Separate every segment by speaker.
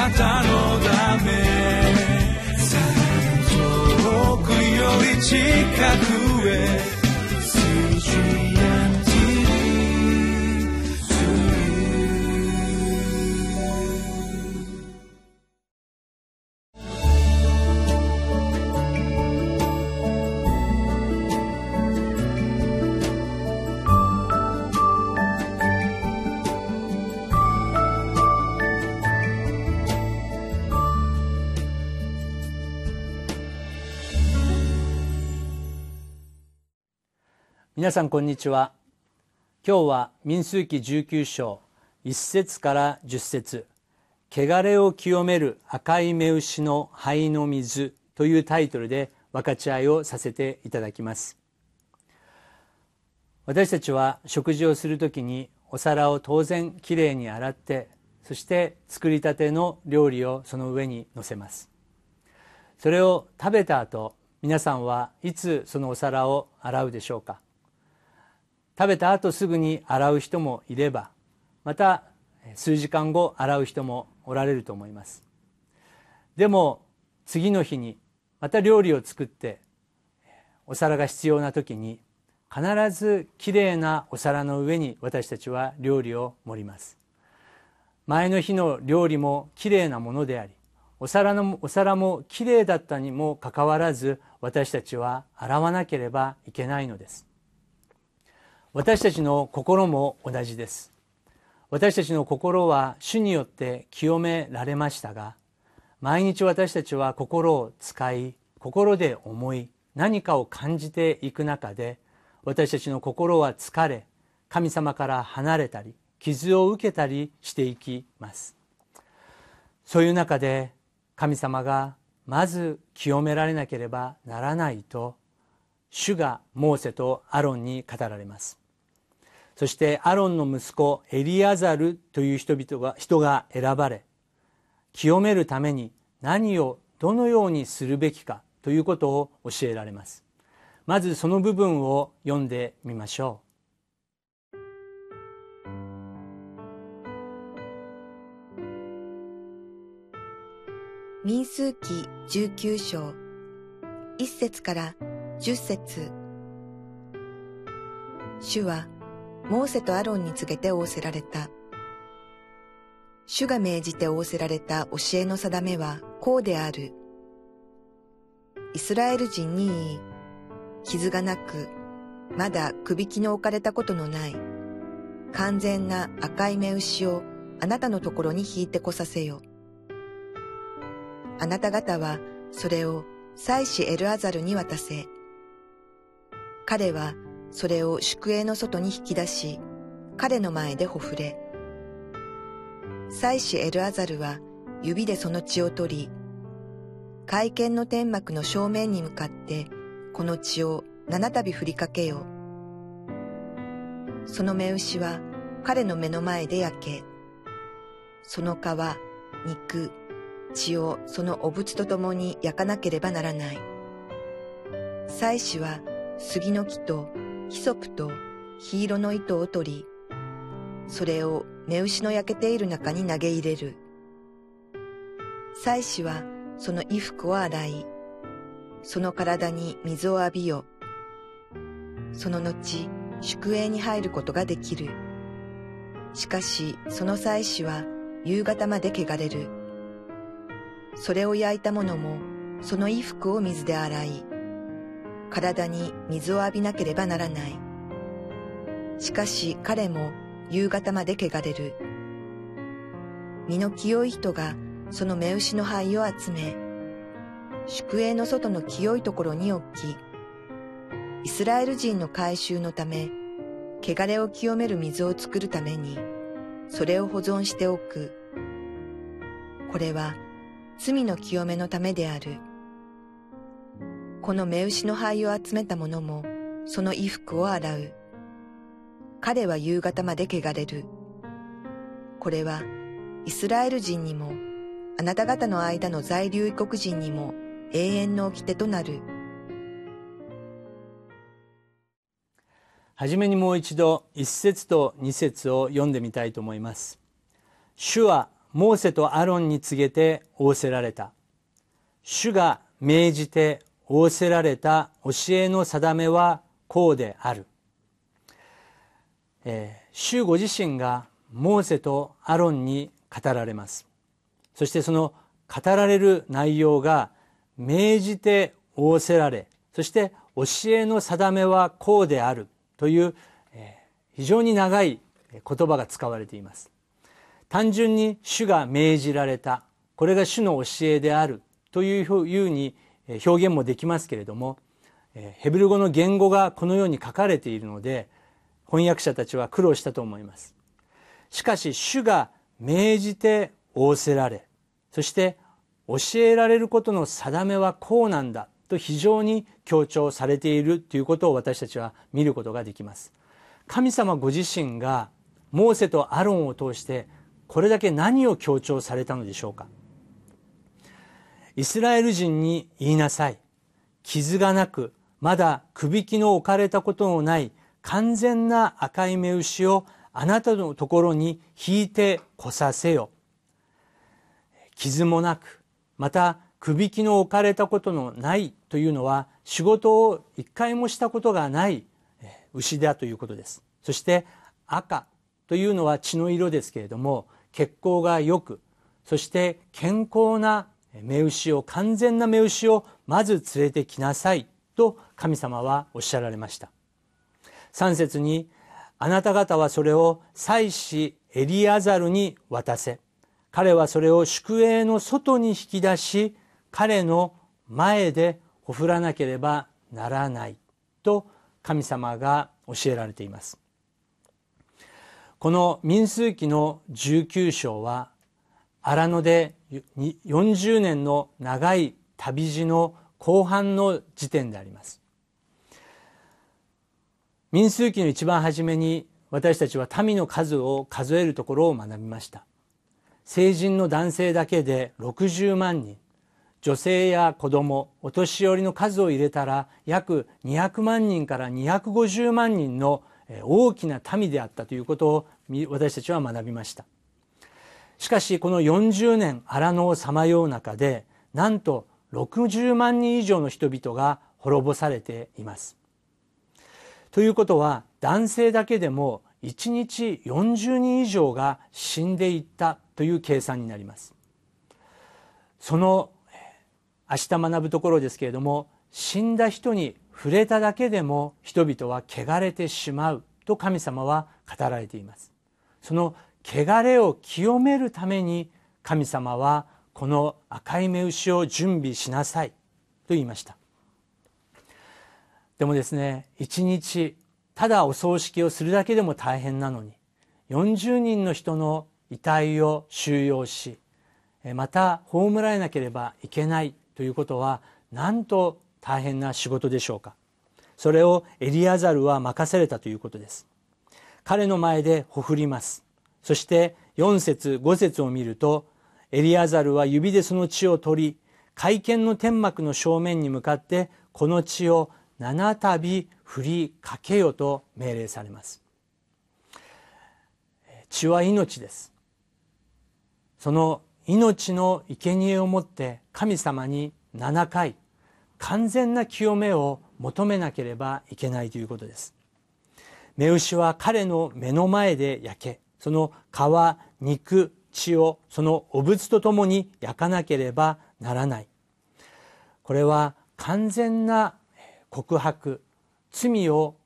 Speaker 1: なたのため。遠くより近くへ。
Speaker 2: 皆さんこんにちは。今日は民数記19章1節から10節。汚れを清める赤い目牛の灰の水というタイトルで分かち合いをさせていただきます。私たちは食事をするときにお皿を当然きれいに洗ってそして作りたての料理をその上に乗せます。それを食べた後皆さんはいつそのお皿を洗うでしょうか。食べた後すぐに洗う人もいればまた数時間後洗う人もおられると思います。でも次の日にまた料理を作ってお皿が必要な時に必ずきれいなお皿の上に私たちは料理を盛ります。前の日の料理もきれいなものでありお皿のお皿もきれいだったにもかかわらず私たちは洗わなければいけないのです。私たちの心も同じです。私たちの心は主によって清められましたが毎日私たちは心を使い心で思い何かを感じていく中で私たちの心は疲れ神様から離れたり傷を受けたりしていきます。そういう中で神様がまず清められなければならないと主がモーセとアロンに語られます。そしてアロンの息子エリアザルという人々が人が選ばれ清めるために何をどのようにするべきかということを教えられます。まずその部分を読んでみましょ
Speaker 3: う。民数記19章1節から10節。主はモーセとアロンに告げて仰せられた。主が命じて仰せられた教えの定めはこうである。イスラエル人に言い、傷がなく、まだ首輝の置かれたことのない、完全な赤い目牛をあなたのところに引いてこさせよ。あなた方はそれを祭司エルアザルに渡せ。彼はそれを宿営の外に引き出し、彼の前でほふれ。祭司エルアザルは指でその血を取り、会見の天幕の正面に向かって、この血を七度振りかけよ。その目牛は彼の目の前で焼け、その皮、肉、血をそのお仏と共に焼かなければならない。祭司は杉の木とヒソプと黄色の糸を取り、それを目牛の焼けている中に投げ入れる。祭司はその衣服を洗い、その体に水を浴びよ。その後、宿営に入ることができる。しかし、その祭司は夕方まで汚れる。それを焼いたものも、その衣服を水で洗い、体に水を浴びなければならない。しかし彼も夕方まで汚れる。身の清い人がその目牛の灰を集め、宿営の外の清いところに置き、イスラエル人の改宗のため、汚れを清める水を作るために、それを保存しておく。これは罪の清めのためである。この目牛の灰を集めた者も、その衣服を洗う。彼は夕方まで汚れる。これは、イスラエル人にも、あなた方の間の在留異国人にも永遠の掟となる。
Speaker 2: はじめにもう一度一節と二節を読んでみたいと思います。主はモーセとアロンに告げて仰せられた主が命じて仰せられた教えの定めはこうである、えー、主ご自身がモーセとアロンに語られます。そしてその語られる内容が命じて仰せられそして教えの定めはこうであるという、えー、非常に長い言葉が使われています。単純に主が命じられた。これが主の教えであるというふうに表現もできますけれどもヘブル語の言語がこのように書かれているので翻訳者たちは苦労したと思います。しかし主が命じて仰せられそして教えられることの定めはこうなんだと非常に強調されているということを私たちは見ることができます。神様ご自身がモーセとアロンを通してこれだけ何を強調されたのでしょうか。イスラエル人に言いなさい。傷がなくまだくびきの置かれたことのない完全な赤い目牛をあなたのところに引いてこさせよ。傷もなくまたくびきの置かれたことのないというのは仕事を一回もしたことがない牛だということです。そして赤というのは血の色ですけれども血行が良くそして健康な目牛を完全な目牛をまず連れてきなさい。と神様はおっしゃられました。3節にあなた方はそれを祭司エリアザルに渡せ。彼はそれを宿営の外に引き出し彼の前でほふらなければならない。と神様が教えられています。この民数記の19章は荒野で40年の長い旅路の後半の時点であります。民数記の一番初めに私たちは民の数を数えるところを学びました。成人の男性だけで60万人。女性や子供お年寄りの数を入れたら約200万人から250万人の大きな民であったということを私たちは学びました。しかしこの40年荒野をさまよう中でなんと60万人以上の人々が滅ぼされています。ということは男性だけでも1日40人以上が死んでいったという計算になります。その明日学ぶところですけれども死んだ人に触れただけでも人々は汚れてしまうと神様は語られています。その汚れを清めるために神様はこの赤い目牛を準備しなさいと言いました。でもですね一日ただお葬式をするだけでも大変なのに40人の人の遺体を収容しまた葬られなければいけないということはなんと大変な仕事でしょうか。それをエリアザルは任されたということです。彼の前でほふります。そして4節5節を見るとエリアザルは指でその血を取り会見の天幕の正面に向かってこの血を七度振りかけよと命令されます。血は命です。その命の生贄をもって神様に7回完全な清めを求めなければいけないということです。目牛は彼の目の前で焼けその皮肉血をそのお仏とともに焼かなければならない。これは完全な告白罪を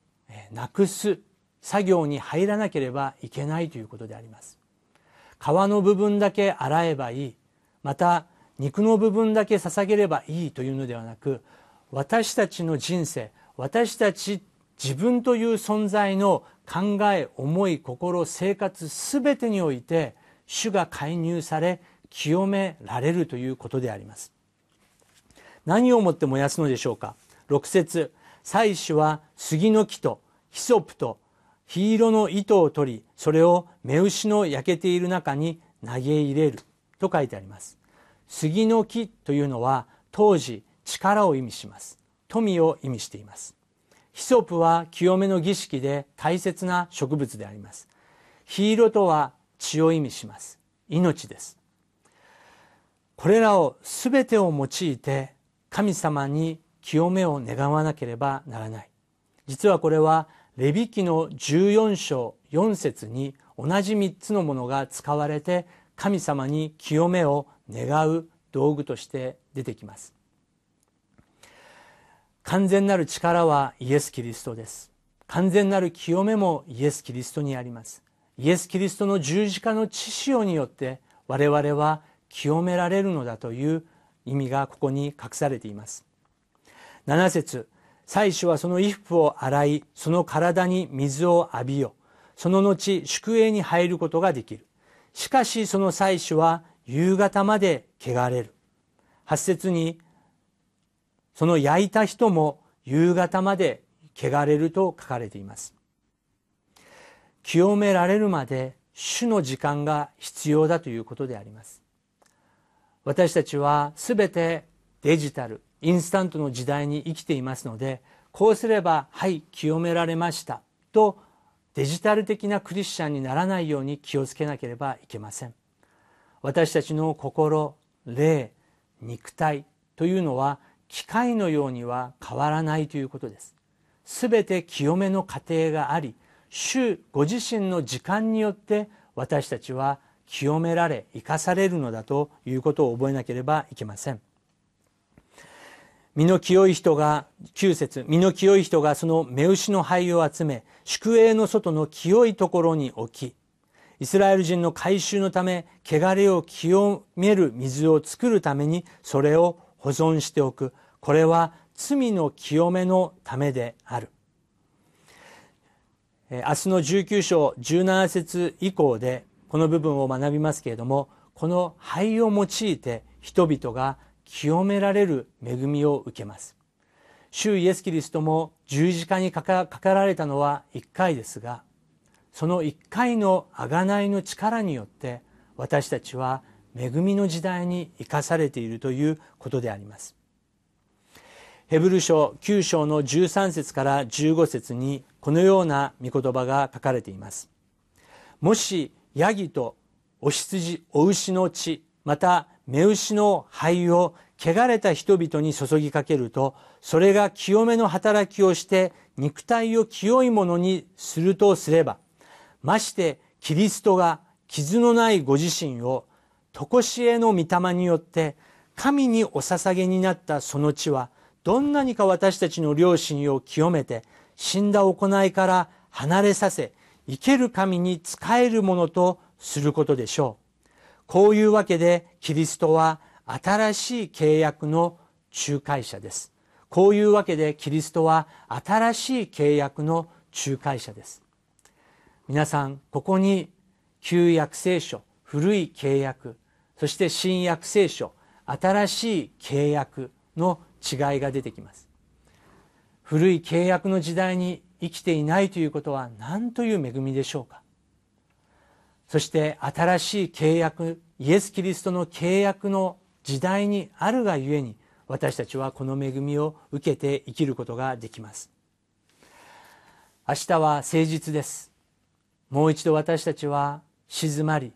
Speaker 2: なくす作業に入らなければいけないということであります。皮の部分だけ洗えばいい。また肉の部分だけ捧げればいいというのではなく私たちの人生私たち自分という存在の考え思い心生活すべてにおいて主が介入され清められるということであります。何をもって燃やすのでしょうか？6節。祭司は杉の木とヒソプと火色の糸を取りそれを目牛の焼けている中に投げ入れる。と書いてあります。杉の木というのは当時力を意味します。富を意味しています。ヒソプは清めの儀式で大切な植物であります。火色とは血を意味します。命です。これらを全てを用いて神様に清めを願わなければならない。実はこれはレビ記の14章4節に同じ3つのものが使われて神様に清めを願う道具として出てきます。完全なる力はイエス・キリストです。完全なる清めもイエス・キリストにあります。イエス・キリストの十字架の血潮によって我々は清められるのだという意味がここに隠されています。7節祭司はその衣服を洗いその体に水を浴びよその後宿営に入ることができる。しかしその祭司は夕方まで汚れる。8節にその焼いた人も夕方まで汚れると書かれています。清められるまで主の時間が必要だということであります。私たちは全てデジタルインスタントの時代に生きていますのでこうすればはい清められましたとデジタル的なクリスチャンにならないように気をつけなければいけません。私たちの心霊肉体というのは機械のようには変わらないということです。すべて清めの過程があり主ご自身の時間によって私たちは清められ生かされるのだということを覚えなければいけません。身の清い人が9節身の清い人がその目牛の灰を集め宿営の外の清いところに置きイスラエル人の改宗のため汚れを清める水を作るためにそれを保存しておく。これは罪の清めのためである。明日の19章17節以降でこの部分を学びますけれどもこの灰を用いて人々が清められる恵みを受けます。主イエス・キリストも十字架にかかられたのは1回ですがその1回の贖いの力によって私たちは恵みの時代に生かされているということであります。ヘブル書9章の13節から15節にこのような御言葉が書かれています。もしヤギとお羊お牛の血また目牛の灰を汚れた人々に注ぎかけるとそれが清めの働きをして肉体を清いものにするとすればましてキリストが傷のないご自身を常しえの御霊によって神にお捧げになったその地はどんなにか私たちの良心を清めて死んだ行いから離れさせ生ける神に仕えるものとすることでしょう。こういうわけでキリストは新しい契約の仲介者です。こういうわけでキリストは新しい契約の仲介者です。皆さん、ここに旧約聖書、古い契約、そして新約聖書、新しい契約の違いが出てきます。古い契約の時代に生きていないということは何という恵みでしょうか。そして新しい契約イエス・キリストの契約の時代にあるがゆえに私たちはこの恵みを受けて生きることができます。明日は誠実です。もう一度私たちは静まり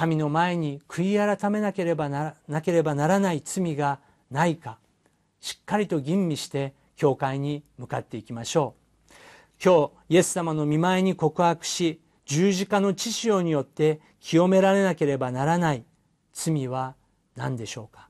Speaker 2: 神の前に悔い改めなければななければならない罪がないかしっかりと吟味して教会に向かっていきましょう。今日イエス様の見前に告白し十字架の血潮によって清められなければならない罪は何でしょうか？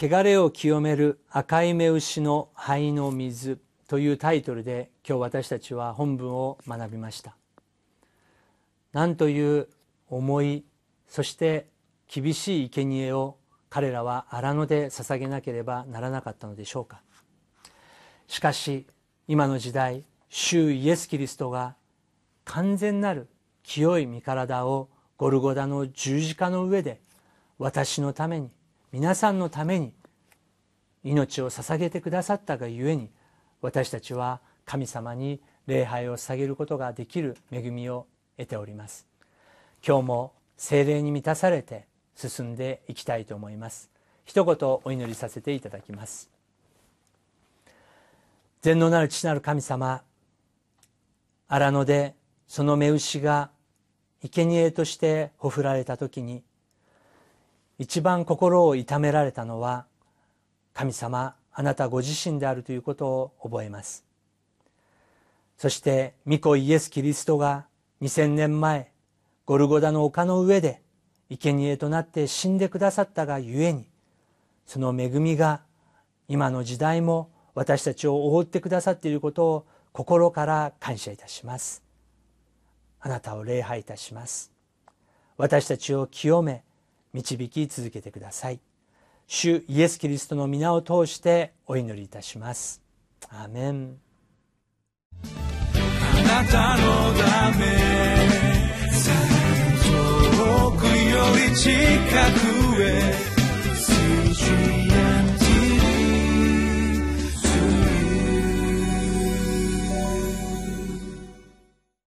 Speaker 2: 汚れを清める赤い目牛の灰の水というタイトルで今日私たちは本文を学びました。なんという重いそして厳しい生贄を彼らは荒野で捧げなければならなかったのでしょうか。しかし今の時代主イエス・キリストが完全なる清い身体をゴルゴダの十字架の上で私のために皆さんのために命を捧げてくださったがゆえに私たちは神様に礼拝を捧げることができる恵みを得ております。今日も精霊に満たされて進んでいきたいと思います。一言お祈りさせていただきます。全能なる父なる神様荒野でその目牛が生贄としてほふられた時に一番心を痛められたのは神様あなたご自身であるということを覚えます。そして御子イエス・キリストが2000年前ゴルゴダの丘の上で生贄となって死んでくださったがゆえにその恵みが今の時代も私たちを覆ってくださっていることを心から感謝いたします。あなたを礼拝いたします。私たちを清め導き続けてください。主イエス・キリストの皆を通してお祈りいたします。アーメン。
Speaker 1: あなたのため遠くより近くへ